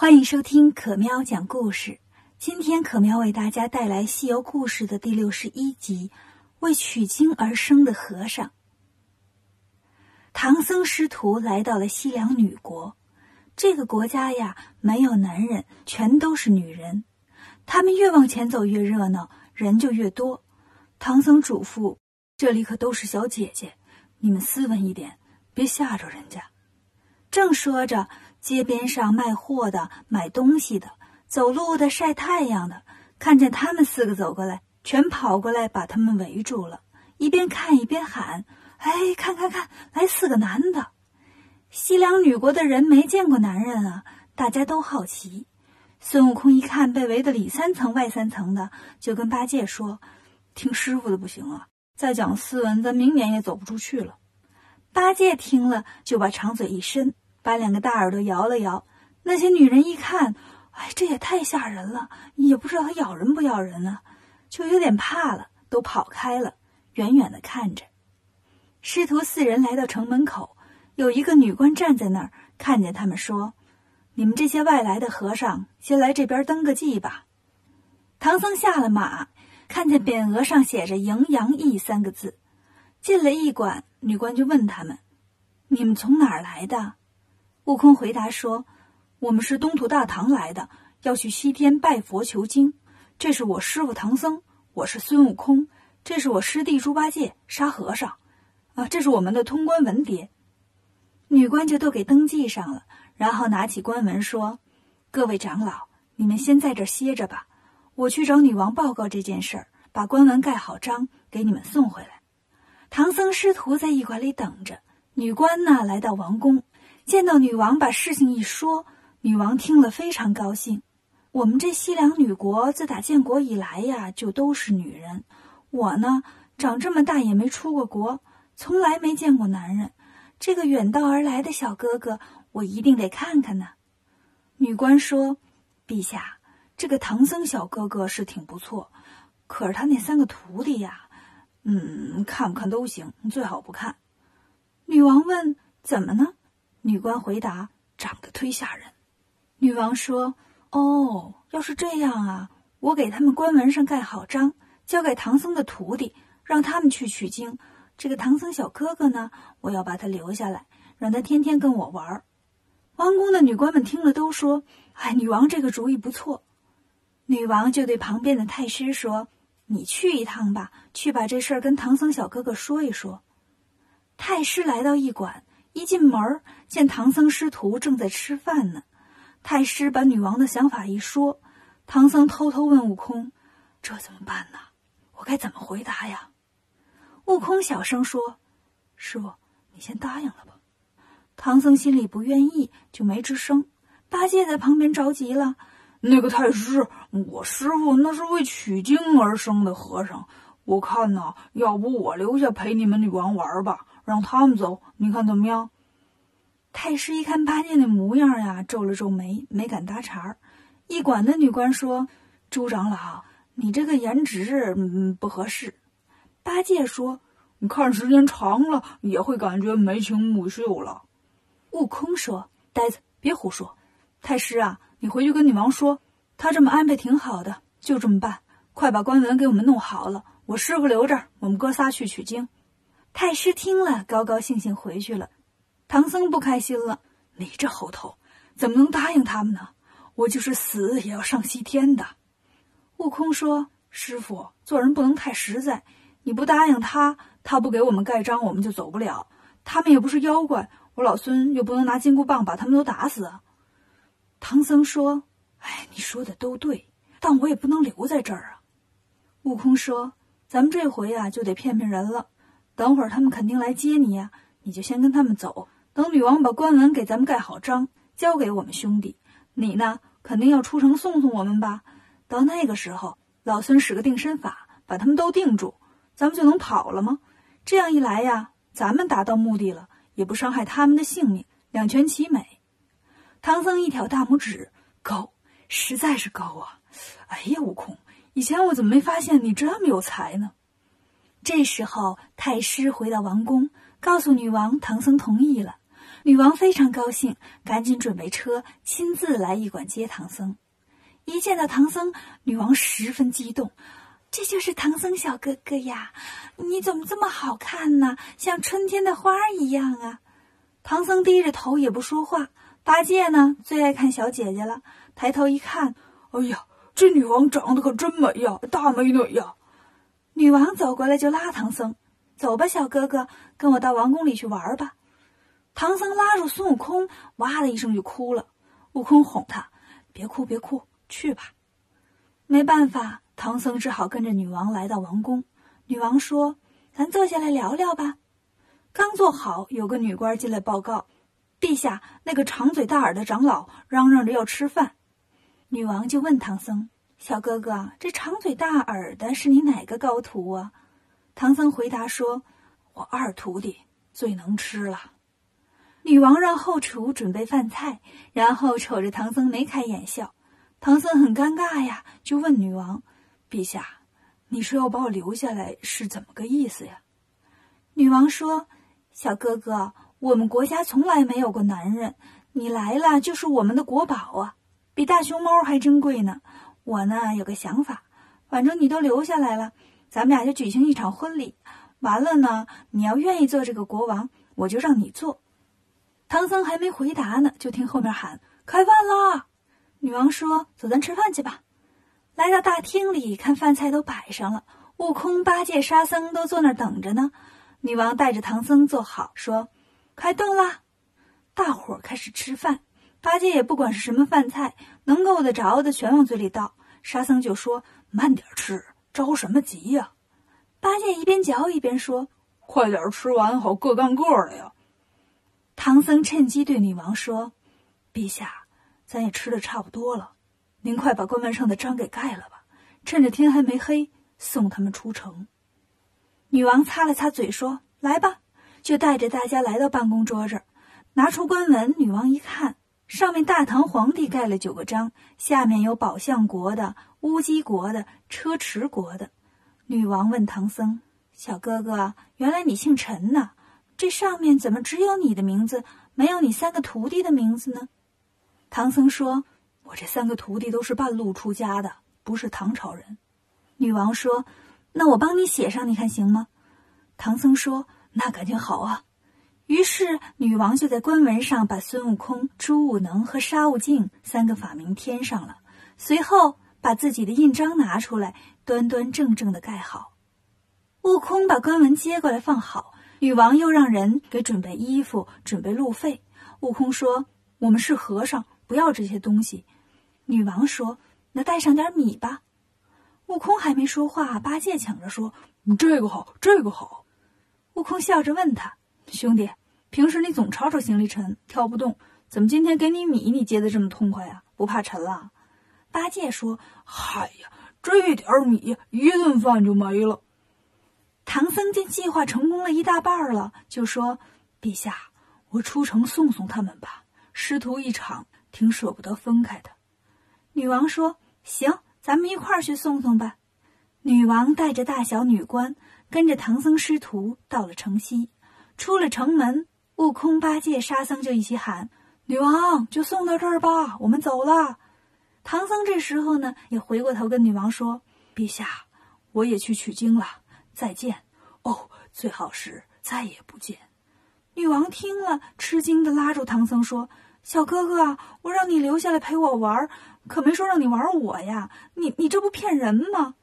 欢迎收听可喵讲故事。今天可喵为大家带来《西游故事》的第六十一集《为取经而生的和尚》。唐僧师徒来到了西凉女国，这个国家呀，没有男人，全都是女人。他们越往前走越热闹，人就越多。唐僧嘱咐：“这里可都是小姐姐，你们斯文一点，别吓着人家。”正说着。街边上卖货的、买东西的、走路的、晒太阳的，看见他们四个走过来，全跑过来把他们围住了，一边看一边喊：“哎，看看看，来四个男的！”西凉女国的人没见过男人啊，大家都好奇。孙悟空一看被围得里三层外三层的，就跟八戒说：“听师傅的不行啊，再讲斯文，咱明年也走不出去了。”八戒听了，就把长嘴一伸。把两个大耳朵摇了摇，那些女人一看，哎，这也太吓人了，也不知道它咬人不咬人啊，就有点怕了，都跑开了，远远的看着。师徒四人来到城门口，有一个女官站在那儿，看见他们说：“你们这些外来的和尚，先来这边登个记吧。”唐僧下了马，看见匾额上写着“迎阳驿”三个字，进了驿馆，女官就问他们：“你们从哪儿来的？”悟空回答说：“我们是东土大唐来的，要去西天拜佛求经。这是我师傅唐僧，我是孙悟空，这是我师弟猪八戒、沙和尚，啊，这是我们的通关文牒。”女官就都给登记上了，然后拿起官文说：“各位长老，你们先在这歇着吧，我去找女王报告这件事儿，把官文盖好章，给你们送回来。”唐僧师徒在驿馆里等着，女官呢来到王宫。见到女王把事情一说，女王听了非常高兴。我们这西凉女国自打建国以来呀，就都是女人。我呢，长这么大也没出过国，从来没见过男人。这个远道而来的小哥哥，我一定得看看呢。女官说：“陛下，这个唐僧小哥哥是挺不错，可是他那三个徒弟呀，嗯，看不看都行，最好不看。”女王问：“怎么呢？”女官回答：“长得忒吓人。”女王说：“哦，要是这样啊，我给他们官文上盖好章，交给唐僧的徒弟，让他们去取经。这个唐僧小哥哥呢，我要把他留下来，让他天天跟我玩。”王宫的女官们听了都说：“哎，女王这个主意不错。”女王就对旁边的太师说：“你去一趟吧，去把这事儿跟唐僧小哥哥说一说。”太师来到驿馆。一进门，见唐僧师徒正在吃饭呢。太师把女王的想法一说，唐僧偷偷问悟空：“这怎么办呢？我该怎么回答呀？”悟空小声说：“师傅，你先答应了吧。”唐僧心里不愿意，就没吱声。八戒在旁边着急了：“那个太师，我师傅那是为取经而生的和尚，我看呐，要不我留下陪你们女王玩吧。”让他们走，你看怎么样？太师一看八戒那模样呀，皱了皱眉，没敢搭茬儿。驿馆的女官说：“朱长老，你这个颜值嗯不合适。”八戒说：“你看时间长了也会感觉眉清目秀了。”悟空说：“呆子，别胡说。太师啊，你回去跟女王说，他这么安排挺好的，就这么办。快把官文给我们弄好了，我师傅留这儿，我们哥仨去取经。”太师听了，高高兴兴回去了。唐僧不开心了：“你这猴头，怎么能答应他们呢？我就是死也要上西天的。”悟空说：“师傅，做人不能太实在。你不答应他，他不给我们盖章，我们就走不了。他们也不是妖怪，我老孙又不能拿金箍棒把他们都打死。”唐僧说：“哎，你说的都对，但我也不能留在这儿啊。”悟空说：“咱们这回啊，就得骗骗人了。”等会儿他们肯定来接你呀，你就先跟他们走。等女王把官文给咱们盖好章，交给我们兄弟，你呢肯定要出城送送我们吧。到那个时候，老孙使个定身法，把他们都定住，咱们就能跑了吗？这样一来呀，咱们达到目的了，也不伤害他们的性命，两全其美。唐僧一挑大拇指，高，实在是高啊！哎呀，悟空，以前我怎么没发现你这么有才呢？这时候，太师回到王宫，告诉女王唐僧同意了。女王非常高兴，赶紧准备车，亲自来驿馆接唐僧。一见到唐僧，女王十分激动：“这就是唐僧小哥哥呀！你怎么这么好看呢？像春天的花一样啊！”唐僧低着头也不说话。八戒呢，最爱看小姐姐了，抬头一看，哎呀，这女王长得可真美呀，大美女呀！女王走过来就拉唐僧：“走吧，小哥哥，跟我到王宫里去玩吧。”唐僧拉住孙悟空，哇的一声就哭了。悟空哄他：“别哭，别哭，去吧。”没办法，唐僧只好跟着女王来到王宫。女王说：“咱坐下来聊聊吧。”刚坐好，有个女官进来报告：“陛下，那个长嘴大耳的长老嚷嚷着要吃饭。”女王就问唐僧：“小哥哥，这长嘴大耳的是你哪个高徒啊？”唐僧回答说：“我二徒弟最能吃了。”女王让后厨准备饭菜，然后瞅着唐僧眉开眼笑。唐僧很尴尬呀，就问女王：“陛下，你说要把我留下来是怎么个意思呀？”女王说：“小哥哥，我们国家从来没有过男人，你来了就是我们的国宝啊，比大熊猫还珍贵呢。我呢有个想法，反正你都留下来了，咱们俩就举行一场婚礼。完了呢，你要愿意做这个国王，我就让你做。”唐僧还没回答呢，就听后面喊：“开饭啦！”女王说：“走，咱吃饭去吧。”来到大厅里，看饭菜都摆上了，悟空、八戒、沙僧都坐那儿等着呢。女王带着唐僧坐好，说：“开动啦！”大伙儿开始吃饭。八戒也不管是什么饭菜，能够得着的全往嘴里倒。沙僧就说：“慢点吃，着什么急呀？”八戒一边嚼一边说：“快点吃完，好各干各的呀。”唐僧趁机对女王说：“陛下，咱也吃的差不多了，您快把关门上的章给盖了吧，趁着天还没黑，送他们出城。”女王擦了擦嘴说：“来吧。”就带着大家来到办公桌这儿，拿出关文。女王一看，上面大唐皇帝盖了九个章，下面有宝象国的、乌鸡国的、车迟国的。女王问唐僧：“小哥哥，原来你姓陈呐？”这上面怎么只有你的名字，没有你三个徒弟的名字呢？唐僧说：“我这三个徒弟都是半路出家的，不是唐朝人。”女王说：“那我帮你写上，你看行吗？”唐僧说：“那感情好啊。”于是女王就在官文上把孙悟空、朱悟能和沙悟净三个法名添上了，随后把自己的印章拿出来，端端正正的盖好。悟空把官文接过来放好。女王又让人给准备衣服，准备路费。悟空说：“我们是和尚，不要这些东西。”女王说：“那带上点米吧。”悟空还没说话，八戒抢着说：“这个好，这个好。”悟空笑着问他：“兄弟，平时你总吵吵行李沉，挑不动，怎么今天给你米，你接的这么痛快呀？不怕沉了？”八戒说：“嗨呀，这一点米，一顿饭就没了。”唐僧见计划成功了一大半了，就说：“陛下，我出城送送他们吧。师徒一场，挺舍不得分开的。”女王说：“行，咱们一块儿去送送吧。”女王带着大小女官，跟着唐僧师徒到了城西。出了城门，悟空、八戒、沙僧就一起喊：“女王，就送到这儿吧，我们走了。”唐僧这时候呢，也回过头跟女王说：“陛下，我也去取经了。”再见，哦，最好是再也不见。女王听了，吃惊的拉住唐僧说：“小哥哥，我让你留下来陪我玩，可没说让你玩我呀！你你这不骗人吗？”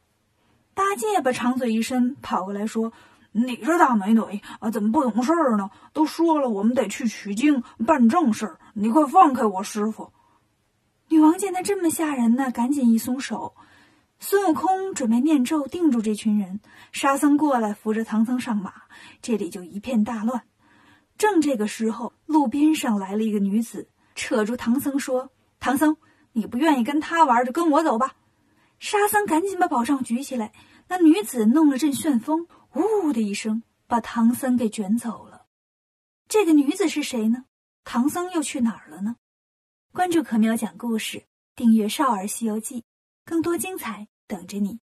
八戒把长嘴一伸，跑过来说：“你这大美女啊，怎么不懂事儿呢？都说了，我们得去取经办正事儿，你快放开我师傅！”女王见他这么吓人呢，赶紧一松手。孙悟空准备念咒定住这群人，沙僧过来扶着唐僧上马，这里就一片大乱。正这个时候，路边上来了一个女子，扯住唐僧说：“唐僧，你不愿意跟他玩，就跟我走吧。”沙僧赶紧把宝杖举起来，那女子弄了阵旋风，呜的一声，把唐僧给卷走了。这个女子是谁呢？唐僧又去哪儿了呢？关注可喵讲故事，订阅《少儿西游记》。更多精彩等着你。